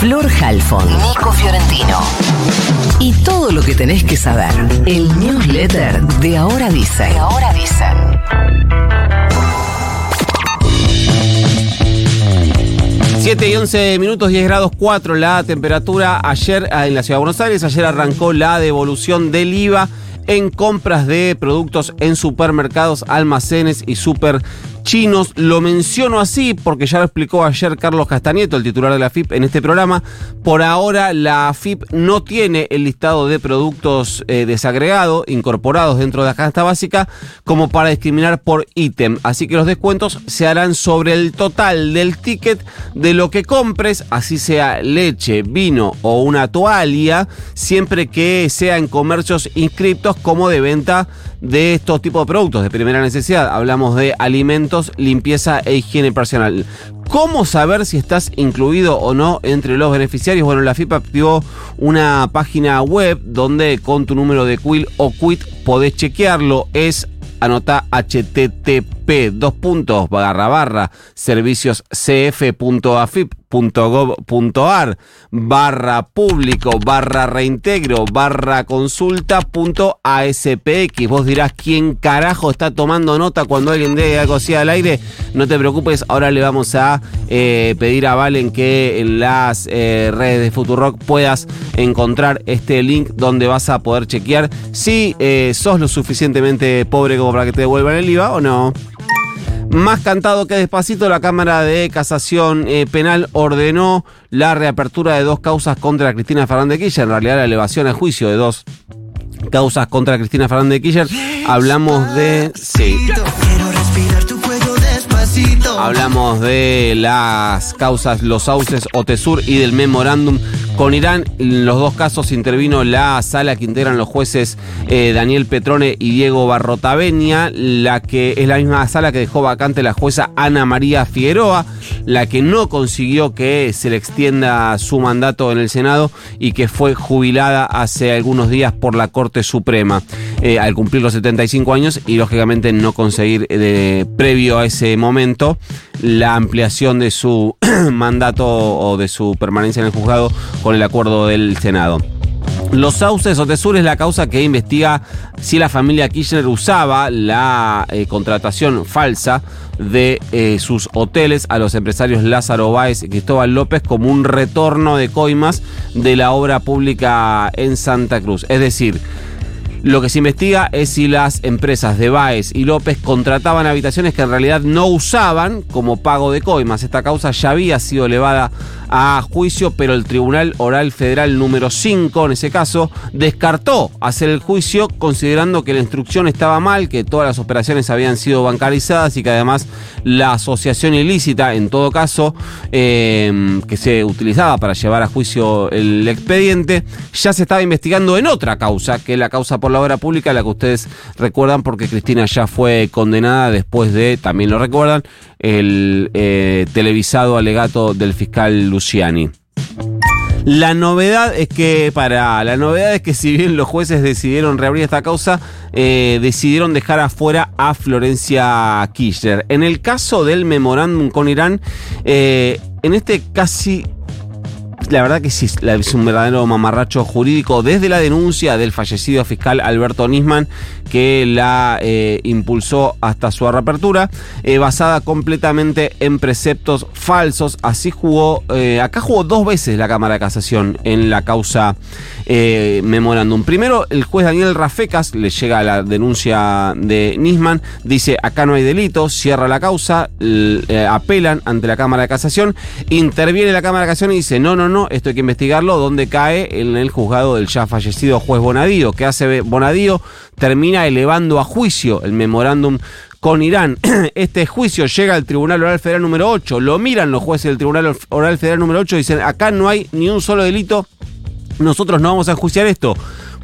Flor Halfon, Nico Fiorentino. Y todo lo que tenés que saber. El newsletter de Ahora Dicen. De Ahora Dicen. 7 y 11 minutos, 10 grados 4 la temperatura ayer en la ciudad de Buenos Aires. Ayer arrancó la devolución del IVA en compras de productos en supermercados, almacenes y super chinos. Lo menciono así porque ya lo explicó ayer Carlos Castañeto, el titular de la FIP, en este programa. Por ahora la FIP no tiene el listado de productos eh, desagregados, incorporados dentro de la canasta básica, como para discriminar por ítem. Así que los descuentos se harán sobre el total del ticket de lo que compres, así sea leche, vino o una toalla, siempre que sea en comercios inscriptos como de venta de estos tipos de productos de primera necesidad. Hablamos de alimentos, limpieza e higiene personal. ¿Cómo saber si estás incluido o no entre los beneficiarios? Bueno, la FIPA activó una página web donde con tu número de quill o quit podés chequearlo. Es anota http dos puntos barra barra servicios cf.afip.gov.ar barra público barra reintegro barra consulta punto aspx. Vos dirás quién carajo está tomando nota cuando alguien dé algo así al aire. No te preocupes, ahora le vamos a eh, pedir a Valen que en las eh, redes de Futurock puedas encontrar este link donde vas a poder chequear si eh, sos lo suficientemente pobre como para que te devuelvan el IVA o no. Más cantado que despacito, la Cámara de Casación Penal ordenó la reapertura de dos causas contra Cristina Fernández Kirchner, en realidad la elevación a juicio de dos causas contra Cristina Fernández Kirchner. Hablamos de... Sí. Hablamos de las causas Los Sauces, Otesur y del memorándum con Irán. En los dos casos intervino la sala que integran los jueces eh, Daniel Petrone y Diego Barrotaveña, la que es la misma sala que dejó vacante la jueza Ana María Figueroa, la que no consiguió que se le extienda su mandato en el Senado y que fue jubilada hace algunos días por la Corte Suprema eh, al cumplir los 75 años y lógicamente no conseguir eh, previo a ese momento la ampliación de su mandato o de su permanencia en el juzgado con el acuerdo del Senado. Los sauces o tesures es la causa que investiga si la familia Kirchner usaba la eh, contratación falsa de eh, sus hoteles a los empresarios Lázaro Báez y Cristóbal López como un retorno de coimas de la obra pública en Santa Cruz. Es decir, lo que se investiga es si las empresas de Baez y López contrataban habitaciones que en realidad no usaban como pago de coimas. Esta causa ya había sido elevada a juicio, pero el Tribunal Oral Federal número 5, en ese caso, descartó hacer el juicio considerando que la instrucción estaba mal, que todas las operaciones habían sido bancarizadas y que además la asociación ilícita, en todo caso, em, que se utilizaba para llevar a juicio el expediente, ya se estaba investigando en otra causa, que es la causa por la obra pública, la que ustedes recuerdan porque Cristina ya fue condenada después de, también lo recuerdan, el eh, televisado alegato del fiscal Luciani. La novedad es que, para, la novedad es que si bien los jueces decidieron reabrir esta causa, eh, decidieron dejar afuera a Florencia Kirchner. En el caso del memorándum con Irán, eh, en este casi la verdad que sí, es un verdadero mamarracho jurídico desde la denuncia del fallecido fiscal Alberto Nisman que la eh, impulsó hasta su reapertura, eh, basada completamente en preceptos falsos. Así jugó, eh, acá jugó dos veces la Cámara de Casación en la causa memorándum. Primero, el juez Daniel Rafecas le llega la denuncia de Nisman, dice acá no hay delito, cierra la causa, apelan ante la Cámara de Casación, interviene la Cámara de Casación y dice no, no, no, esto hay que investigarlo, donde cae en el juzgado del ya fallecido juez Bonadío. ¿Qué hace Bonadío? Termina elevando a juicio el memorándum con Irán. Este juicio llega al Tribunal Oral Federal número 8, lo miran los jueces del Tribunal Oral Federal número 8 y dicen, acá no hay ni un solo delito, nosotros no vamos a enjuiciar esto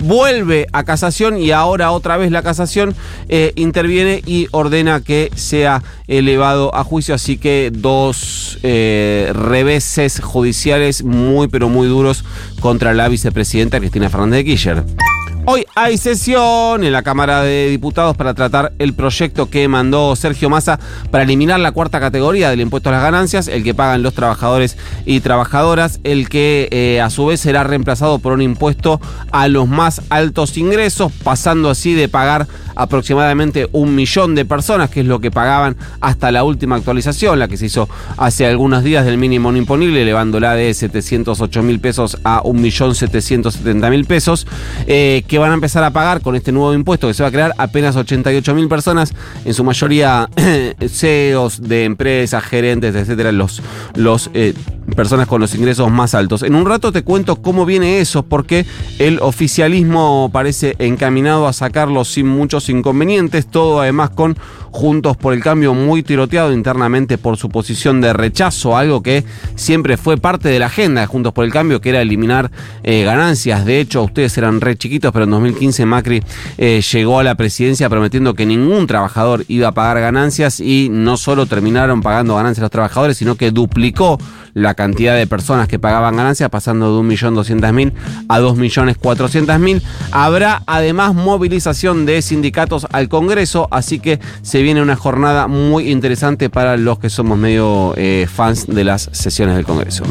vuelve a casación y ahora otra vez la casación eh, interviene y ordena que sea elevado a juicio. Así que dos eh, reveses judiciales muy pero muy duros contra la vicepresidenta Cristina Fernández de Kirchner. Hoy hay sesión en la Cámara de Diputados para tratar el proyecto que mandó Sergio Massa para eliminar la cuarta categoría del impuesto a las ganancias, el que pagan los trabajadores y trabajadoras, el que eh, a su vez será reemplazado por un impuesto a los más altos ingresos, pasando así de pagar aproximadamente un millón de personas, que es lo que pagaban hasta la última actualización, la que se hizo hace algunos días del mínimo no imponible, elevándola de 708 mil pesos a un millón 770 mil pesos. Eh, que van a empezar a pagar con este nuevo impuesto que se va a crear apenas 88 mil personas, en su mayoría CEOs de empresas, gerentes, etcétera, los, los eh, personas con los ingresos más altos. En un rato te cuento cómo viene eso, porque el oficialismo parece encaminado a sacarlo sin muchos inconvenientes, todo además con Juntos por el Cambio muy tiroteado internamente por su posición de rechazo, algo que siempre fue parte de la agenda de Juntos por el Cambio, que era eliminar eh, ganancias. De hecho, ustedes eran re chiquitos, pero en 2015 Macri eh, llegó a la presidencia prometiendo que ningún trabajador iba a pagar ganancias y no solo terminaron pagando ganancias los trabajadores, sino que duplicó la cantidad de personas que pagaban ganancias, pasando de 1.200.000 a 2.400.000. Habrá además movilización de sindicatos al Congreso, así que se viene una jornada muy interesante para los que somos medio eh, fans de las sesiones del Congreso.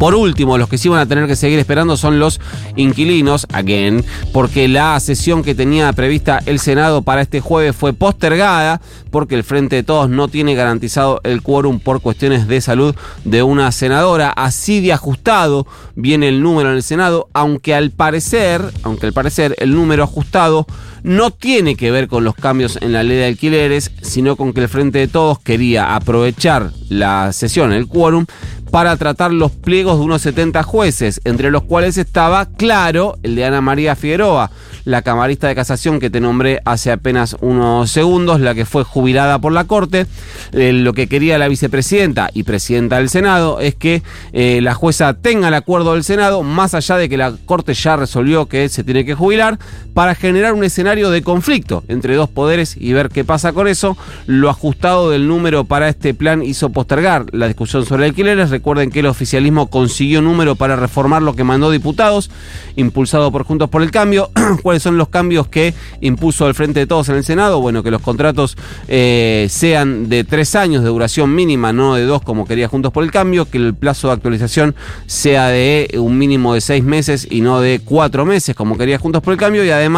Por último, los que sí van a tener que seguir esperando son los inquilinos, again, porque la sesión que tenía prevista el Senado para este jueves fue postergada porque el Frente de Todos no tiene garantizado el quórum por cuestiones de salud de una senadora. Así de ajustado viene el número en el Senado, aunque al parecer, aunque al parecer el número ajustado no tiene que ver con los cambios en la ley de alquileres, sino con que el Frente de Todos quería aprovechar la sesión, el quórum, para tratar los pliegos de unos 70 jueces, entre los cuales estaba, claro, el de Ana María Figueroa, la camarista de casación que te nombré hace apenas unos segundos, la que fue jubilada por la Corte. Eh, lo que quería la vicepresidenta y presidenta del Senado es que eh, la jueza tenga el acuerdo del Senado, más allá de que la Corte ya resolvió que se tiene que jubilar, para generar un escenario de conflicto entre dos poderes y ver qué pasa con eso. Lo ajustado del número para este plan hizo postergar la discusión sobre alquileres Recuerden que el oficialismo consiguió número para reformar lo que mandó diputados, impulsado por Juntos por el Cambio. ¿Cuáles son los cambios que impuso el Frente de Todos en el Senado? Bueno, que los contratos eh, sean de tres años de duración mínima, no de dos como quería Juntos por el Cambio, que el plazo de actualización sea de un mínimo de seis meses y no de cuatro meses como quería Juntos por el Cambio, y además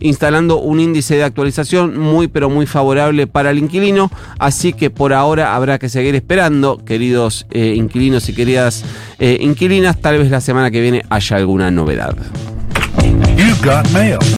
instalando un índice de actualización muy pero muy favorable para el inquilino. Así que por ahora habrá que seguir esperando, queridos eh, inquilinos inquilinos y queridas eh, inquilinas, tal vez la semana que viene haya alguna novedad.